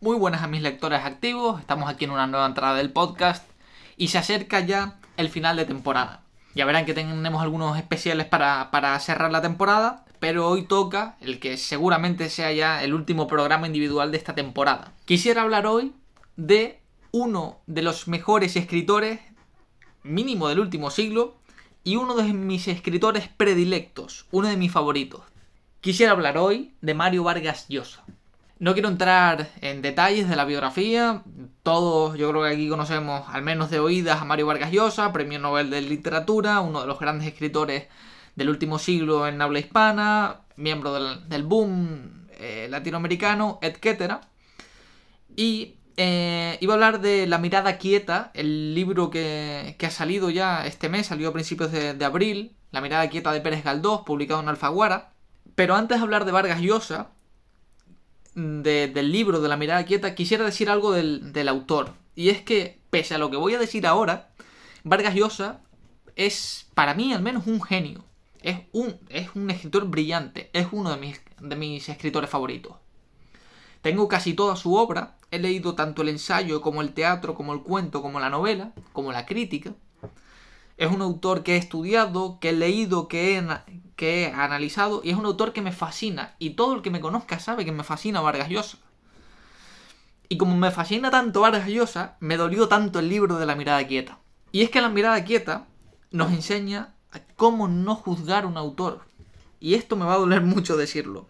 Muy buenas a mis lectores activos, estamos aquí en una nueva entrada del podcast y se acerca ya el final de temporada. Ya verán que tenemos algunos especiales para, para cerrar la temporada, pero hoy toca el que seguramente sea ya el último programa individual de esta temporada. Quisiera hablar hoy de uno de los mejores escritores, mínimo del último siglo, y uno de mis escritores predilectos, uno de mis favoritos. Quisiera hablar hoy de Mario Vargas Llosa. No quiero entrar en detalles de la biografía. Todos, yo creo que aquí conocemos, al menos de oídas, a Mario Vargas Llosa, premio Nobel de Literatura, uno de los grandes escritores del último siglo en habla hispana, miembro del, boom eh, latinoamericano, etc. Y eh, iba a hablar de La mirada quieta, el libro que, ha salido ya este mes, salió a principios de, de, abril, La mirada quieta de Pérez Galdós, publicado en Alfaguara. Pero antes de hablar de Vargas Llosa, del libro de la mirada quieta, quisiera decir algo del, autor. Y es que, pese a lo que voy a decir ahora, Vargas Llosa es, para mí al menos, un genio. Es un, es un escritor brillante. Es uno de mis, de mis escritores favoritos. Tengo casi toda su obra. He leído tanto el ensayo como el teatro, como el cuento, como la novela, como la crítica. Es un autor que he estudiado, que he leído, que he, que he analizado y es un autor que me fascina. Y todo el que me conozca sabe que me fascina Vargas Llosa. Y como me fascina tanto Vargas Llosa, me dolió tanto el libro de la mirada quieta. Y es que la mirada quieta nos enseña a cómo no juzgar un autor. Y esto me va a doler mucho decirlo.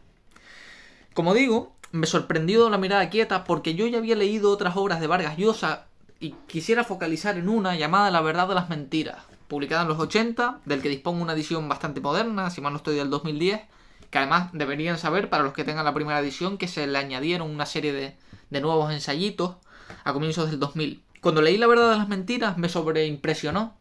Como digo, me sorprendió la mirada quieta porque yo ya había leído otras obras de Vargas Llosa y quisiera focalizar en una llamada La verdad de las mentiras, publicada en los 80, del que dispongo una edición bastante moderna, si mal no estoy del 2010, que además deberían saber, para los que tengan la primera edición, que se le añadieron una serie de, nuevos ensayitos a comienzos del 2000. Cuando leí La verdad de las mentiras me sobreimpresionó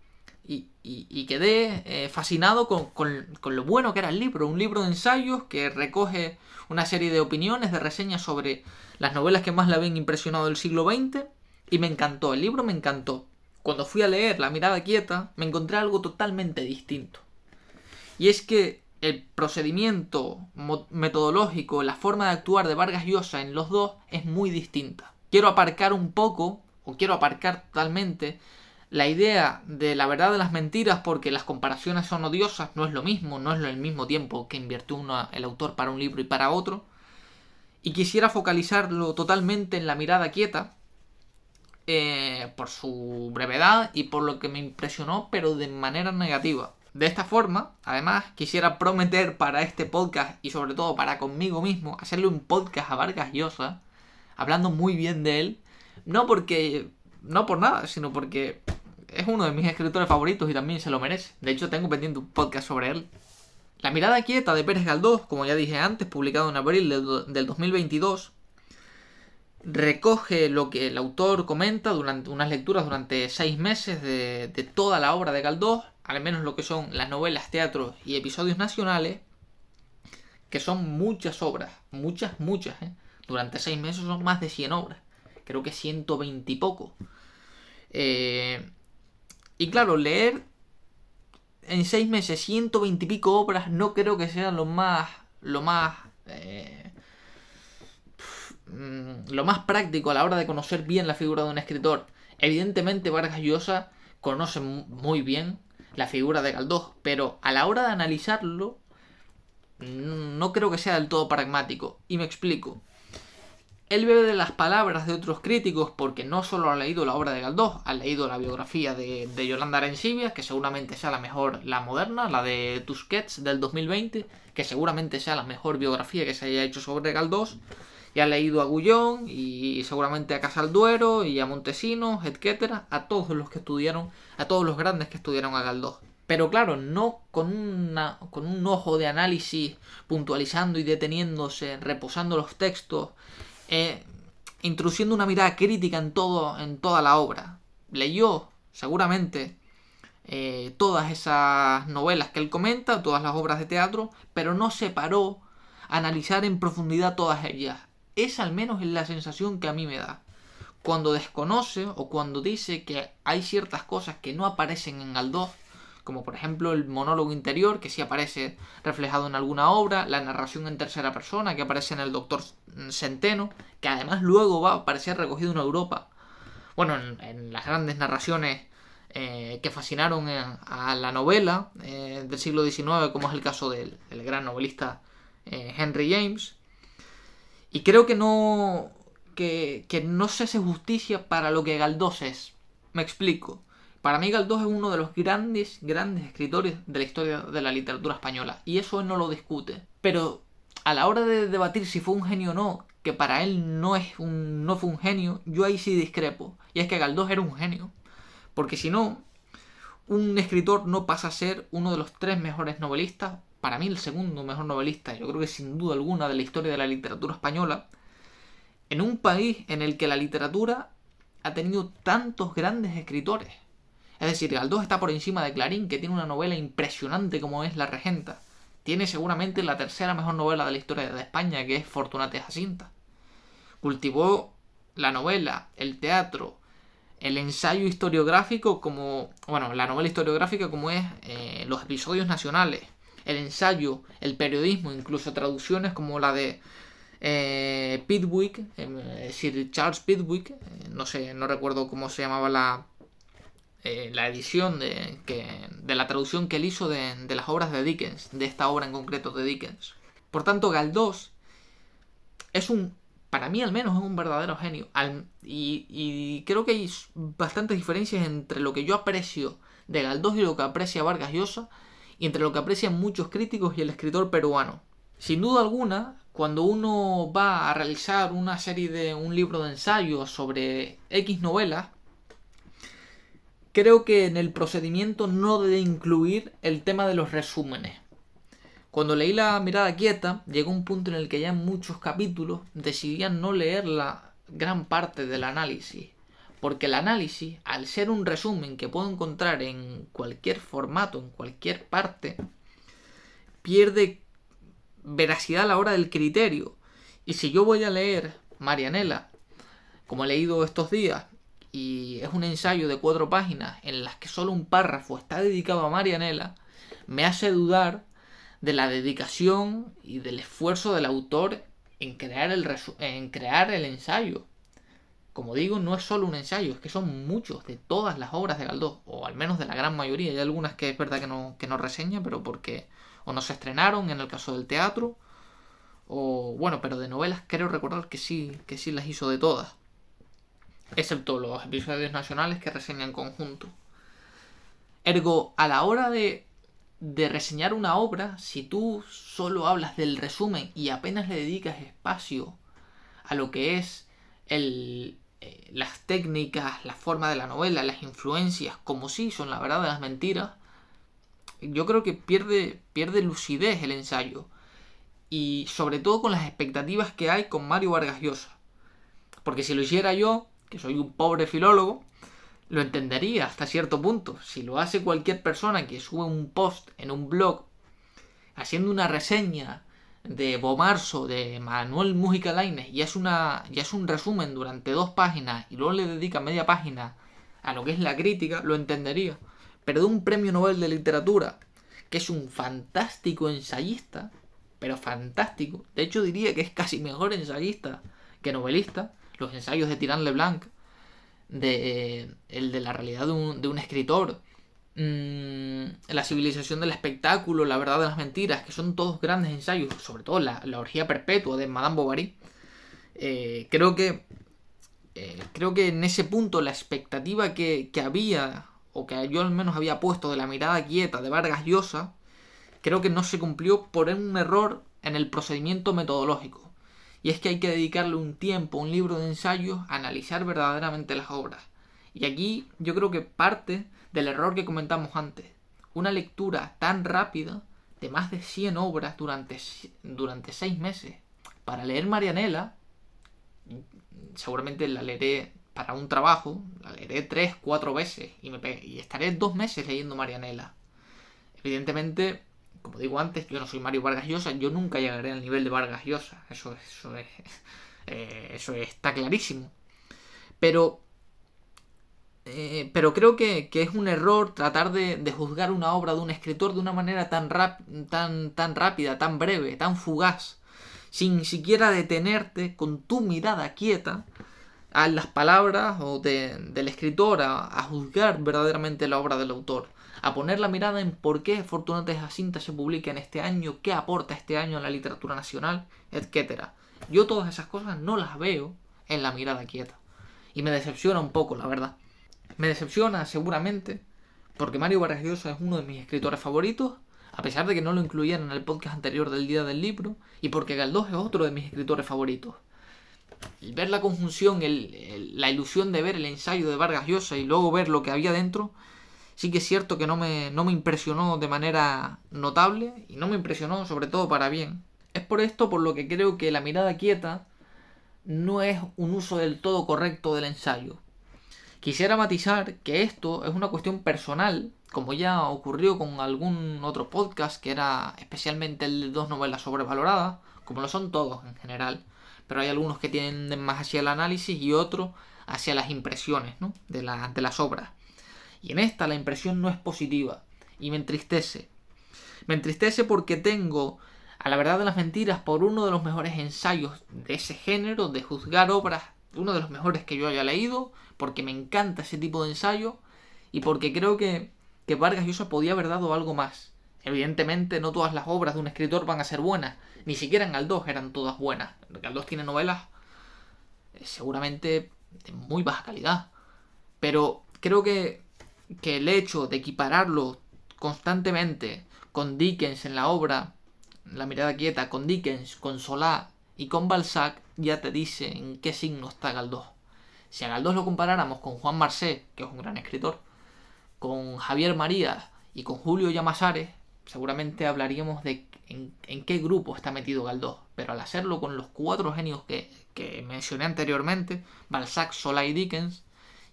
y, y, quedé eh, fascinado con, con, lo bueno que era el libro, un libro de ensayos que recoge una serie de opiniones, de reseñas sobre las novelas que más le habían impresionado del siglo XX y me encantó, el libro me encantó cuando fui a leer La mirada quieta, me encontré algo totalmente distinto. Y es que el procedimiento metodológico, la forma de actuar de Vargas Llosa en los dos es muy distinta. Quiero aparcar un poco, o quiero aparcar totalmente, la idea de la verdad de las mentiras porque las comparaciones son odiosas, no es lo mismo, no es el mismo tiempo que invirtió uno, el autor para un libro y para otro. Y quisiera focalizarlo totalmente en la mirada quieta, eh, por su brevedad y por lo que me impresionó, pero de manera negativa. De esta forma, además, quisiera prometer para este podcast y sobre todo para conmigo mismo, hacerle un podcast a Vargas Llosa, hablando muy bien de él, no porque, no por nada, sino porque es uno de mis escritores favoritos y también se lo merece. De hecho, tengo pendiente un podcast sobre él. La mirada quieta de Pérez Galdós, como ya dije antes, publicado en abril del 2022, recoge lo que el autor comenta durante unas lecturas durante seis meses de, toda la obra de Galdós, al menos lo que son las novelas, teatros y episodios nacionales, que son muchas obras, muchas, muchas, ¿eh? durante seis meses son más de 100 obras, creo que 120 y poco. Eh, y claro, leer en seis meses 120 y pico obras no creo que sea lo más, lo más eh, lo más práctico a la hora de conocer bien la figura de un escritor. Evidentemente Vargas Llosa conoce muy bien la figura de Galdós, pero a la hora de analizarlo no creo que sea del todo pragmático. Y me explico. Él bebe de las palabras de otros críticos porque no solo ha leído la obra de Galdós, ha leído la biografía de, de Yolanda Arencibia, que seguramente sea la mejor, la moderna, la de Tusquets del 2020, que seguramente sea la mejor biografía que se haya hecho sobre Galdós y ha leído a Gullón y seguramente a Casalduero y a Montesinos, etcétera, a todos los que estudiaron, a todos los grandes que estudiaron a Galdós. Pero claro, no con, una, con un ojo de análisis puntualizando y deteniéndose, reposando los textos, eh, introduciendo una mirada crítica en, todo, en toda la obra. Leyó, seguramente, eh, todas esas novelas que él comenta, todas las obras de teatro, pero no se paró a analizar en profundidad todas ellas. Es al menos la sensación que a mí me da. Cuando desconoce o cuando dice que hay ciertas cosas que no aparecen en Galdós, como por ejemplo el monólogo interior, que sí aparece reflejado en alguna obra, la narración en tercera persona, que aparece en el Doctor Centeno, que además luego va a aparecer recogido en Europa. Bueno, en, las grandes narraciones eh, que fascinaron a la novela eh, del siglo XIX, como es el caso del, gran novelista eh, Henry James. Y creo que no, que, que no se hace justicia para lo que Galdós es. Me explico. Para mí Galdós es uno de los grandes, grandes escritores de la historia de la literatura española. Y eso él no lo discute. Pero a la hora de debatir si fue un genio o no, que para él no, es un, no fue un genio, yo ahí sí discrepo. Y es que Galdós era un genio. Porque si no, un escritor no pasa a ser uno de los tres mejores novelistas, para mí el segundo mejor novelista, yo creo que sin duda alguna de la historia de la literatura española, en un país en el que la literatura ha tenido tantos grandes escritores. Es decir, Galdós está por encima de Clarín, que tiene una novela impresionante como es La Regenta. Tiene seguramente la tercera mejor novela de la historia de España, que es Fortunata Jacinta. Cultivó la novela, el teatro, el ensayo historiográfico como, bueno, la novela historiográfica como es eh, los episodios nacionales, el ensayo, el periodismo, incluso traducciones como la de eh, Pitwick, eh, Sir Charles Pitwick, no sé, no recuerdo cómo se llamaba la, eh, la edición de, que, de la traducción que él hizo de, las obras de Dickens, de esta obra en concreto de Dickens. Por tanto, Galdós es un, para mí al menos, es un verdadero genio. y, creo que hay bastantes diferencias entre lo que yo aprecio de Galdós y lo que aprecia Vargas Llosa, y entre lo que aprecian muchos críticos y el escritor peruano. Sin duda alguna, cuando uno va a realizar una serie de un libro de ensayos sobre X novelas, creo que en el procedimiento no debe incluir el tema de los resúmenes. Cuando leí la mirada quieta, llegó un punto en el que ya en muchos capítulos decidían no leer la gran parte del análisis. Porque el análisis, al ser un resumen que puedo encontrar en cualquier formato, en cualquier parte, pierde veracidad a la hora del criterio. Y si yo voy a leer Marianela, como he leído estos días, y es un ensayo de cuatro páginas en las que solo un párrafo está dedicado a Marianela, me hace dudar de la dedicación y del esfuerzo del autor en crear el, en crear el ensayo. Como digo, no es solo un ensayo, es que son muchos de todas las obras de Galdós, o al menos de la gran mayoría. Hay algunas que es verdad que no, que no reseña, pero porque o no se estrenaron en el caso del teatro, o bueno, pero de novelas creo recordar que sí, que sí las hizo de todas excepto los episodios nacionales que reseñan conjunto. Ergo, a la hora de, de reseñar una obra, si tú solo hablas del resumen y apenas le dedicas espacio a lo que es el, eh, las técnicas, la forma de la novela, las influencias, como si son la verdad de las mentiras, yo creo que pierde, pierde lucidez el ensayo. Y sobre todo con las expectativas que hay con Mario Vargas Llosa. Porque si lo hiciera yo, que soy un pobre filólogo, lo entendería hasta cierto punto. Si lo hace cualquier persona que sube un post en un blog haciendo una reseña de Bomarzo, de Manuel Mújica Lainez, y es, una, ya es un resumen durante dos páginas y luego le dedica media página a lo que es la crítica, lo entendería. Pero de un premio Nobel de literatura, que es un fantástico ensayista, pero fantástico, de hecho diría que es casi mejor ensayista que novelista, los ensayos de Tirán Leblanc, de, eh, el de la realidad de un, escritor, mm, la civilización del espectáculo, la verdad de las mentiras, que son todos grandes ensayos, sobre todo la, orgía perpetua de Madame Bovary, eh, creo que eh, creo que en ese punto la expectativa que, que, había, o que yo al menos había puesto de la mirada quieta de Vargas Llosa, creo que no se cumplió por un error en el procedimiento metodológico. Y es que hay que dedicarle un tiempo, un libro de ensayos, a analizar verdaderamente las obras. Y aquí yo creo que parte del error que comentamos antes. Una lectura tan rápida de más de 100 obras durante, durante 6 meses. Para leer Marianela, seguramente la leeré para un trabajo, la leeré 3, 4 veces y, me y estaré dos meses leyendo Marianela. Evidentemente como digo antes, yo no soy Mario Vargas Llosa, yo nunca llegaré al nivel de Vargas Llosa, eso, eso, eh, eso está clarísimo. Pero eh, pero creo que, es un error tratar de, juzgar una obra de un escritor de una manera tan, tan, tan rápida, tan breve, tan fugaz, sin siquiera detenerte con tu mirada quieta a las palabras o del escritor, a, juzgar verdaderamente la obra del autor, a poner la mirada en por qué Fortunata de Jacinta se publica en este año, qué aporta este año a la literatura nacional, etc. Yo todas esas cosas no las veo en la mirada quieta. Y me decepciona un poco, la verdad. Me decepciona seguramente porque Mario Vargas Llosa es uno de mis escritores favoritos, a pesar de que no lo incluyeran en el podcast anterior del Día del Libro, y porque Galdós es otro de mis escritores favoritos. El ver la conjunción, la ilusión de ver el ensayo de Vargas Llosa y luego ver lo que había dentro, sí que es cierto que no me, no me impresionó de manera notable y no me impresionó sobre todo para bien. Es por esto por lo que creo que la mirada quieta no es un uso del todo correcto del ensayo. Quisiera matizar que esto es una cuestión personal, como ya ocurrió con algún otro podcast que era especialmente el de dos novelas sobrevaloradas, como lo son todos en general, pero hay algunos que tienden más hacia el análisis y otros hacia las impresiones de, de las obras. Y en esta la impresión no es positiva y me entristece. Me entristece porque tengo a la verdad de las mentiras por uno de los mejores ensayos de ese género, de juzgar obras, uno de los mejores que yo haya leído, porque me encanta ese tipo de ensayo y porque creo que, que Vargas Llosa podía haber dado algo más. Evidentemente no todas las obras de un escritor van a ser buenas, ni siquiera en Galdós eran todas buenas. Galdós tiene novelas eh, seguramente de muy baja calidad, pero creo que, que el hecho de equipararlo constantemente con Dickens en la obra La mirada quieta, con Dickens, con Solá y con Balzac, ya te dice en qué signo está Galdós. Si a Galdós lo comparáramos con Juan Marsé, que es un gran escritor, con Javier María y con Julio Llamazares, seguramente hablaríamos de en, qué grupo está metido Galdós. Pero al hacerlo con los cuatro genios que, mencioné anteriormente, Balzac, Solá y Dickens,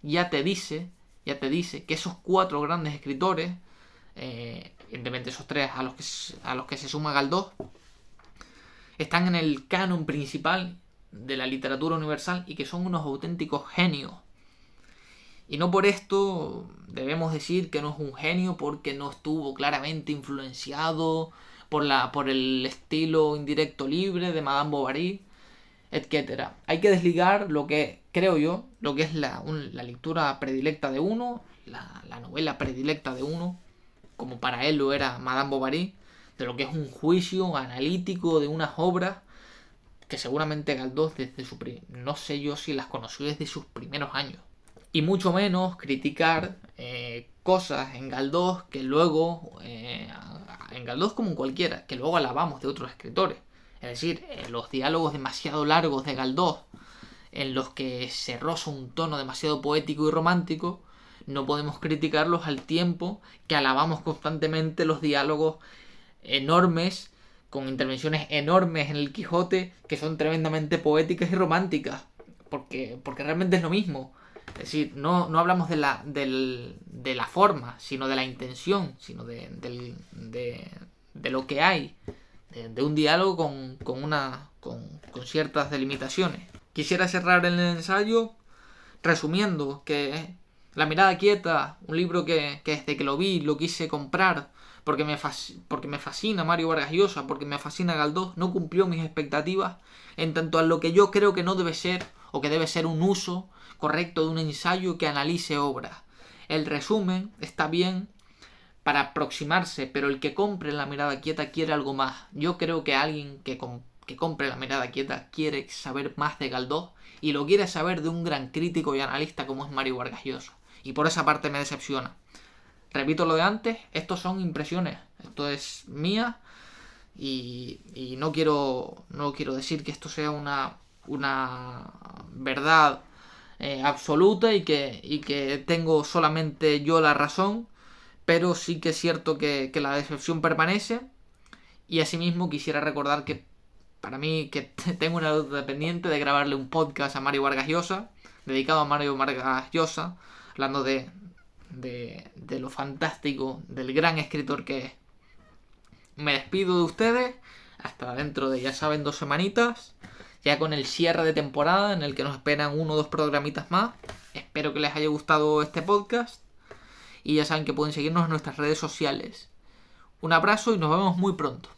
ya te dice, ya te dice que esos cuatro grandes escritores, eh, evidentemente esos tres a los que, a los que se suma Galdós, están en el canon principal de la literatura universal y que son unos auténticos genios. Y no por esto debemos decir que no es un genio porque no estuvo claramente influenciado por, la, por el estilo indirecto libre de Madame Bovary, etc. Hay que desligar lo que, creo yo, lo que es la, la lectura predilecta de uno, la, la, novela predilecta de uno, como para él lo era Madame Bovary, de lo que es un juicio analítico de unas obras que seguramente Galdós desde su no sé yo si las conoció desde sus primeros años. Y mucho menos criticar eh, cosas en Galdós que luego, eh, en Galdós como en cualquiera, que luego alabamos de otros escritores. Es decir, eh, los diálogos demasiado largos de Galdós, en los que se roza un tono demasiado poético y romántico, no podemos criticarlos al tiempo que alabamos constantemente los diálogos enormes con intervenciones enormes en el Quijote que son tremendamente poéticas y románticas, porque, porque realmente es lo mismo. Es decir, no, no hablamos de la, del, de la forma, sino de la intención, sino de, de, de lo que hay, de, un diálogo con, con, una, con, con ciertas delimitaciones. Quisiera cerrar el ensayo resumiendo que La mirada quieta, un libro que, que desde que lo vi lo quise comprar porque me, fascina Mario Vargas Llosa, porque me fascina Galdós, no cumplió mis expectativas en tanto a lo que yo creo que no debe ser, o que debe ser un uso correcto de un ensayo que analice obras. El resumen está bien para aproximarse, pero el que compre la mirada quieta quiere algo más. Yo creo que alguien que, que compre la mirada quieta quiere saber más de Galdós y lo quiere saber de un gran crítico y analista como es Mario Vargas Llosa. Y por esa parte me decepciona repito lo de antes, estos son impresiones, esto es mía y, no quiero no quiero decir que esto sea una, una verdad eh, absoluta y que, y que tengo solamente yo la razón, pero sí que es cierto que, la decepción permanece y asimismo quisiera recordar que para mí que tengo una duda pendiente de grabarle un podcast a Mario Vargas Llosa, dedicado a Mario Vargas Llosa, hablando de, de, lo fantástico del gran escritor que es. Me despido de ustedes hasta dentro de, ya saben, dos semanitas, ya con el cierre de temporada en el que nos esperan uno o dos programitas más. Espero que les haya gustado este podcast y ya saben que pueden seguirnos en nuestras redes sociales. Un abrazo y nos vemos muy pronto.